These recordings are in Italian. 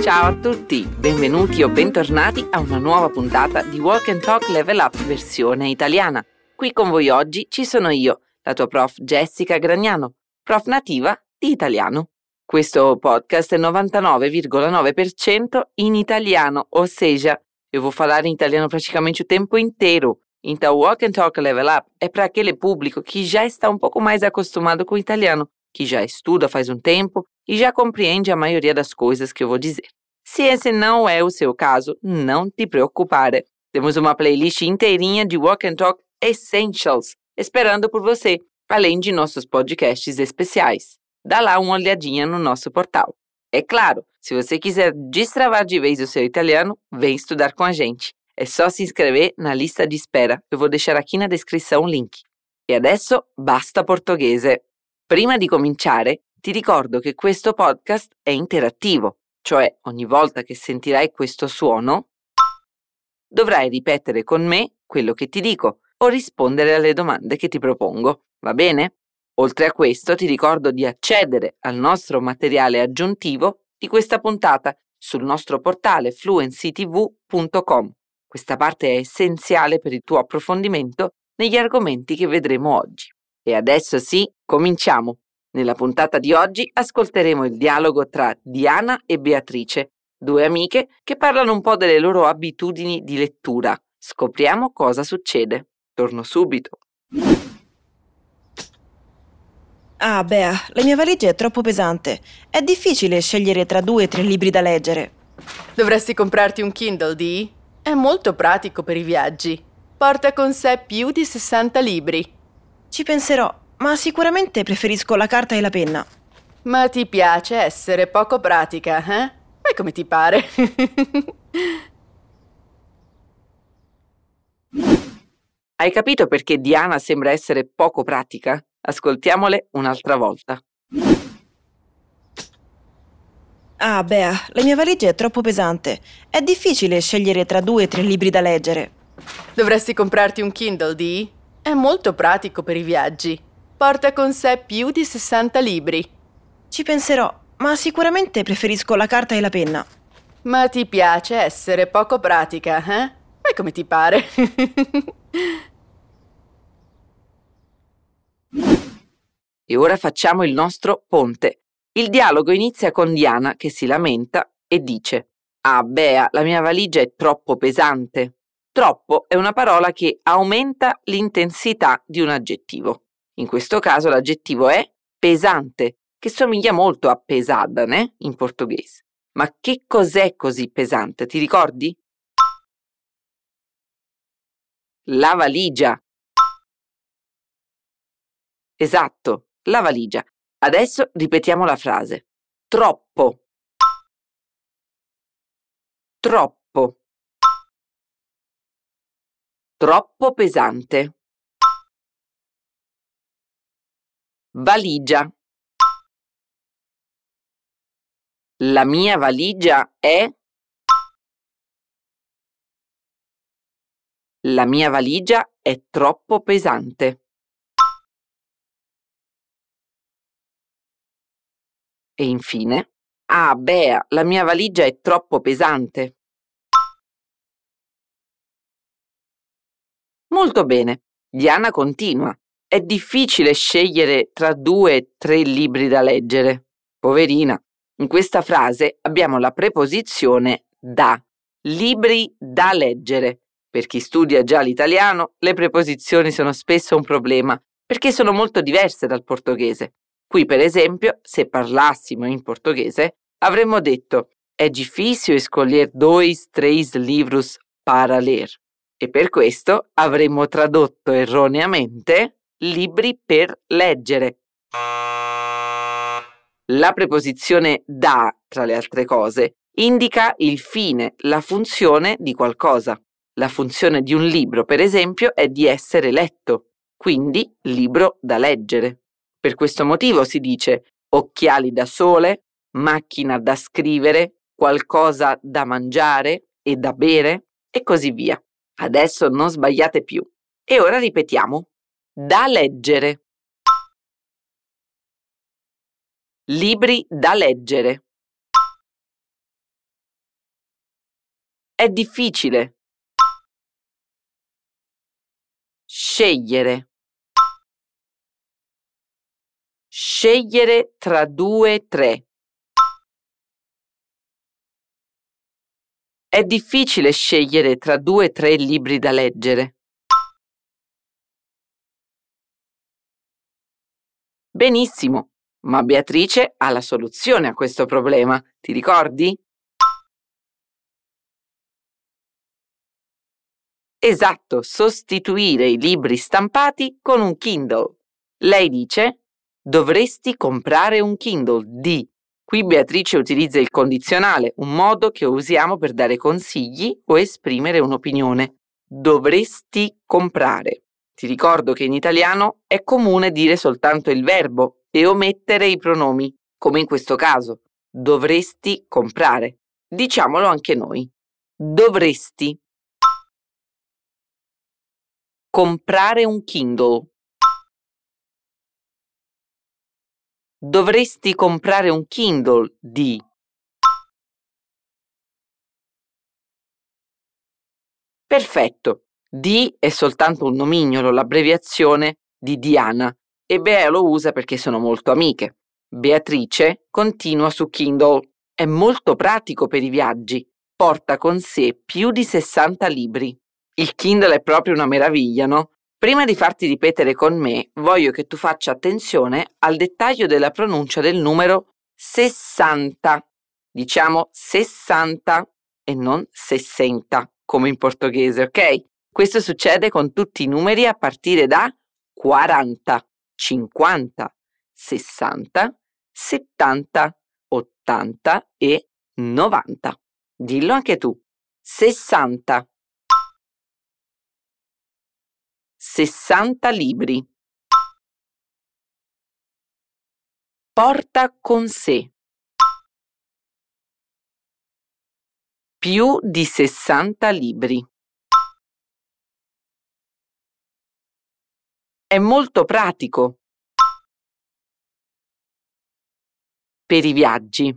Ciao a tutti, benvenuti o bentornati a una nuova puntata di Walk and Talk Level Up versione italiana. Qui con voi oggi ci sono io, la tua prof Jessica Gragnano, prof nativa di italiano. Questo podcast è 99,9% in italiano, ou seja, eu vou falar em italiano praticamente o tempo inteiro. Então, Walk and Talk Level Up é para aquele público que já está um pouco mais acostumado com o italiano, que já estuda faz um tempo e já compreende a maioria das coisas que eu vou dizer. Se esse não é o seu caso, não te preocupare. Temos uma playlist inteirinha de Walk and Talk Essentials esperando por você, além de nossos podcasts especiais. Dá lá uma olhadinha no nosso portal. É claro, se você quiser destravar de vez o seu italiano, vem estudar com a gente. É só se inscrever na lista de espera. Eu vou deixar aqui na descrição o link. E adesso basta portoghese. Prima di cominciare, ti ricordo che questo podcast è interattivo, cioè ogni volta che sentirai questo suono, dovrai ripetere con me quello che ti dico o rispondere alle domande che ti propongo, va bene? Oltre a questo ti ricordo di accedere al nostro materiale aggiuntivo di questa puntata sul nostro portale fluencytv.com. Questa parte è essenziale per il tuo approfondimento negli argomenti che vedremo oggi. E adesso sì, cominciamo! Nella puntata di oggi ascolteremo il dialogo tra Diana e Beatrice, due amiche che parlano un po' delle loro abitudini di lettura. Scopriamo cosa succede. Torno subito. Ah, Bea, la mia valigia è troppo pesante. È difficile scegliere tra due o tre libri da leggere. Dovresti comprarti un Kindle, Dee. È molto pratico per i viaggi. Porta con sé più di 60 libri. Ci penserò, ma sicuramente preferisco la carta e la penna. Ma ti piace essere poco pratica, eh? Fai come ti pare. Hai capito perché Diana sembra essere poco pratica? Ascoltiamole un'altra volta. Ah, Bea, la mia valigia è troppo pesante. È difficile scegliere tra due o tre libri da leggere. Dovresti comprarti un Kindle, Dee. È molto pratico per i viaggi. Porta con sé più di 60 libri. Ci penserò, ma sicuramente preferisco la carta e la penna. Ma ti piace essere poco pratica, eh? Fai come ti pare. E ora facciamo il nostro ponte. Il dialogo inizia con Diana che si lamenta e dice Ah, Bea, la mia valigia è troppo pesante. Troppo è una parola che aumenta l'intensità di un aggettivo. In questo caso l'aggettivo è pesante, che somiglia molto a pesada, in portoghese. Ma che cos'è così pesante, ti ricordi? La valigia. Esatto, la valigia. Adesso ripetiamo la frase. Troppo. Troppo. Troppo pesante. Valigia. La mia valigia è... La mia valigia è troppo pesante. E infine, ah, Bea, la mia valigia è troppo pesante. Molto bene. Diana continua. È difficile scegliere tra due o tre libri da leggere. Poverina. In questa frase abbiamo la preposizione da. Libri da leggere. Per chi studia già l'italiano, le preposizioni sono spesso un problema, perché sono molto diverse dal portoghese. Qui, per esempio, se parlassimo in portoghese, avremmo detto è difficile escolher dois, três livros para ler. E per questo avremmo tradotto erroneamente libri per leggere. La preposizione da, tra le altre cose, indica il fine, la funzione di qualcosa. La funzione di un libro, per esempio, è di essere letto, quindi libro da leggere. Per questo motivo si dice occhiali da sole, macchina da scrivere, qualcosa da mangiare e da bere e così via. Adesso non sbagliate più. E ora ripetiamo. Da leggere. Libri da leggere. È difficile. Scegliere. Scegliere tra due tre. È difficile scegliere tra due o tre libri da leggere. Benissimo, ma Beatrice ha la soluzione a questo problema, ti ricordi? Esatto, sostituire i libri stampati con un Kindle. Lei dice, dovresti comprare un Kindle di. Qui Beatrice utilizza il condizionale, un modo che usiamo per dare consigli o esprimere un'opinione. Dovresti comprare. Ti ricordo che in italiano è comune dire soltanto il verbo e omettere i pronomi, come in questo caso. Dovresti comprare. Diciamolo anche noi. Dovresti comprare un Kindle. Dovresti comprare un Kindle di. Perfetto. Di è soltanto un nomignolo, l'abbreviazione di Diana, e Bea lo usa perché sono molto amiche. Beatrice continua su Kindle. È molto pratico per i viaggi. Porta con sé più di 60 libri. Il Kindle è proprio una meraviglia, no? Prima di farti ripetere con me, voglio che tu faccia attenzione al dettaglio della pronuncia del numero 60. Diciamo 60 e non 60, come in portoghese, ok? Questo succede con tutti i numeri a partire da 40, 50, 60, 70, 80 e 90. Dillo anche tu. 60. 60 libri. Porta con sé. Più di 60 libri. È molto pratico. Per i viaggi.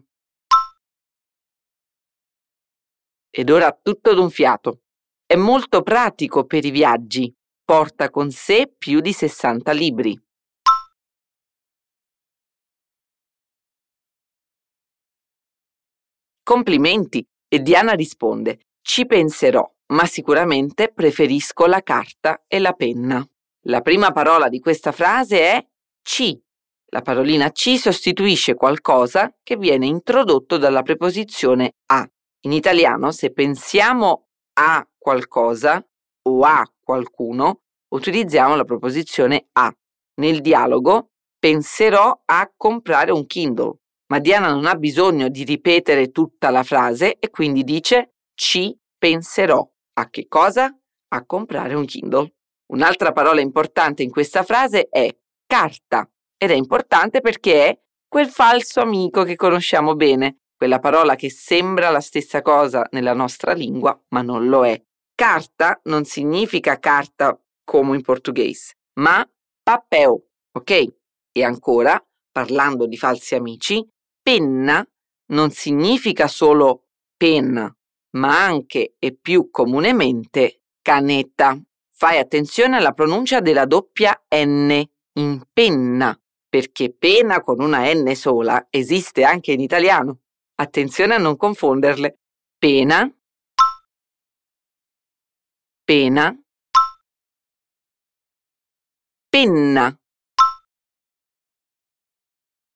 Ed ora tutto d'un fiato. È molto pratico per i viaggi porta con sé più di 60 libri. Complimenti! E Diana risponde, ci penserò, ma sicuramente preferisco la carta e la penna. La prima parola di questa frase è ci. La parolina ci sostituisce qualcosa che viene introdotto dalla preposizione a. In italiano, se pensiamo a qualcosa o a qualcuno, utilizziamo la proposizione a. Nel dialogo penserò a comprare un Kindle, ma Diana non ha bisogno di ripetere tutta la frase e quindi dice ci penserò. A che cosa? A comprare un Kindle. Un'altra parola importante in questa frase è carta ed è importante perché è quel falso amico che conosciamo bene, quella parola che sembra la stessa cosa nella nostra lingua ma non lo è. Carta non significa carta come in portoghese, ma papel, ok? E ancora, parlando di falsi amici, penna non significa solo penna, ma anche e più comunemente canetta. Fai attenzione alla pronuncia della doppia N in penna, perché pena con una N sola esiste anche in italiano. Attenzione a non confonderle. Pena pena, penna,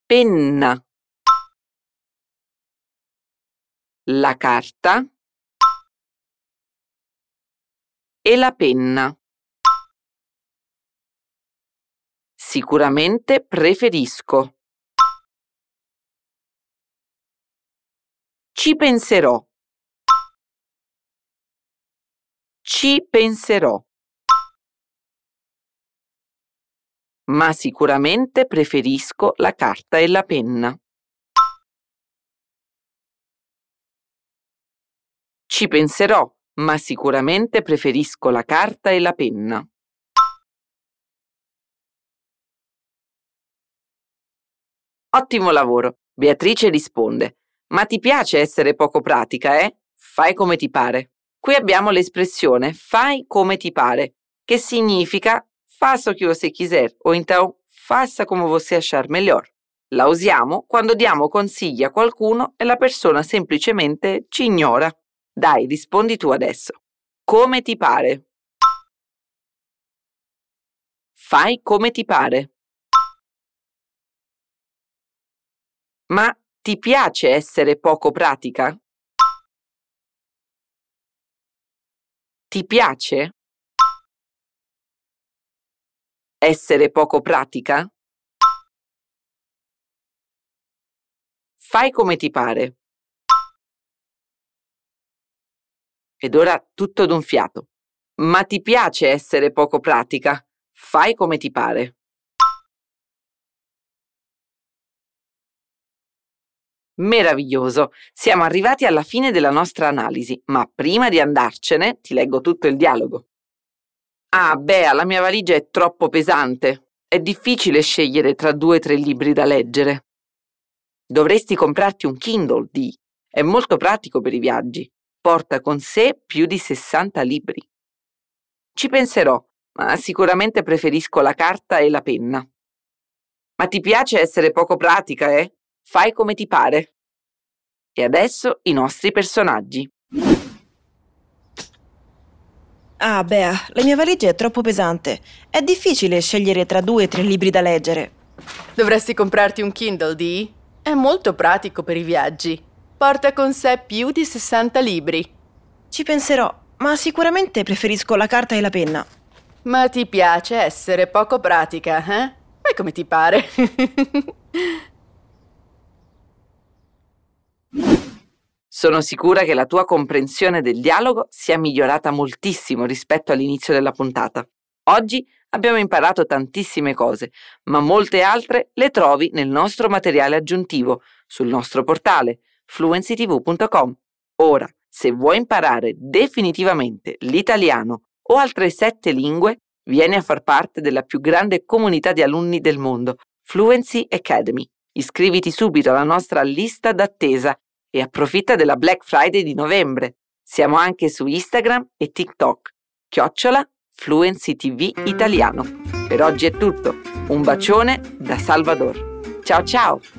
penna, la carta e la penna. Sicuramente preferisco. Ci penserò. Ci penserò. Ma sicuramente preferisco la carta e la penna. Ci penserò, ma sicuramente preferisco la carta e la penna. Ottimo lavoro. Beatrice risponde. Ma ti piace essere poco pratica, eh? Fai come ti pare. Qui abbiamo l'espressione fai come ti pare, che significa faça o que você quiser, o então faça como você achar melhor. La usiamo quando diamo consigli a qualcuno e la persona semplicemente ci ignora. Dai, rispondi tu adesso. Come ti pare? Fai come ti pare. Ma ti piace essere poco pratica? Ti piace? Essere poco pratica? Fai come ti pare. Ed ora tutto d'un fiato. Ma ti piace essere poco pratica? Fai come ti pare. Meraviglioso! Siamo arrivati alla fine della nostra analisi, ma prima di andarcene ti leggo tutto il dialogo. Ah, Bea, la mia valigia è troppo pesante. È difficile scegliere tra due o tre libri da leggere. Dovresti comprarti un Kindle, di. È molto pratico per i viaggi. Porta con sé più di 60 libri. Ci penserò, ma sicuramente preferisco la carta e la penna. Ma ti piace essere poco pratica, eh? Fai come ti pare. E adesso i nostri personaggi. Ah, Bea, la mia valigia è troppo pesante. È difficile scegliere tra due o tre libri da leggere. Dovresti comprarti un Kindle, Dee. È molto pratico per i viaggi. Porta con sé più di 60 libri. Ci penserò, ma sicuramente preferisco la carta e la penna. Ma ti piace essere poco pratica, eh? Fai come ti pare. Sono sicura che la tua comprensione del dialogo sia migliorata moltissimo rispetto all'inizio della puntata. Oggi abbiamo imparato tantissime cose, ma molte altre le trovi nel nostro materiale aggiuntivo sul nostro portale fluencytv.com. Ora, se vuoi imparare definitivamente l'italiano o altre sette lingue, vieni a far parte della più grande comunità di alunni del mondo, Fluency Academy. Iscriviti subito alla nostra lista d'attesa e approfitta della Black Friday di novembre. Siamo anche su Instagram e TikTok. Chiocciola Fluency TV Italiano. Per oggi è tutto. Un bacione da Salvador. Ciao ciao!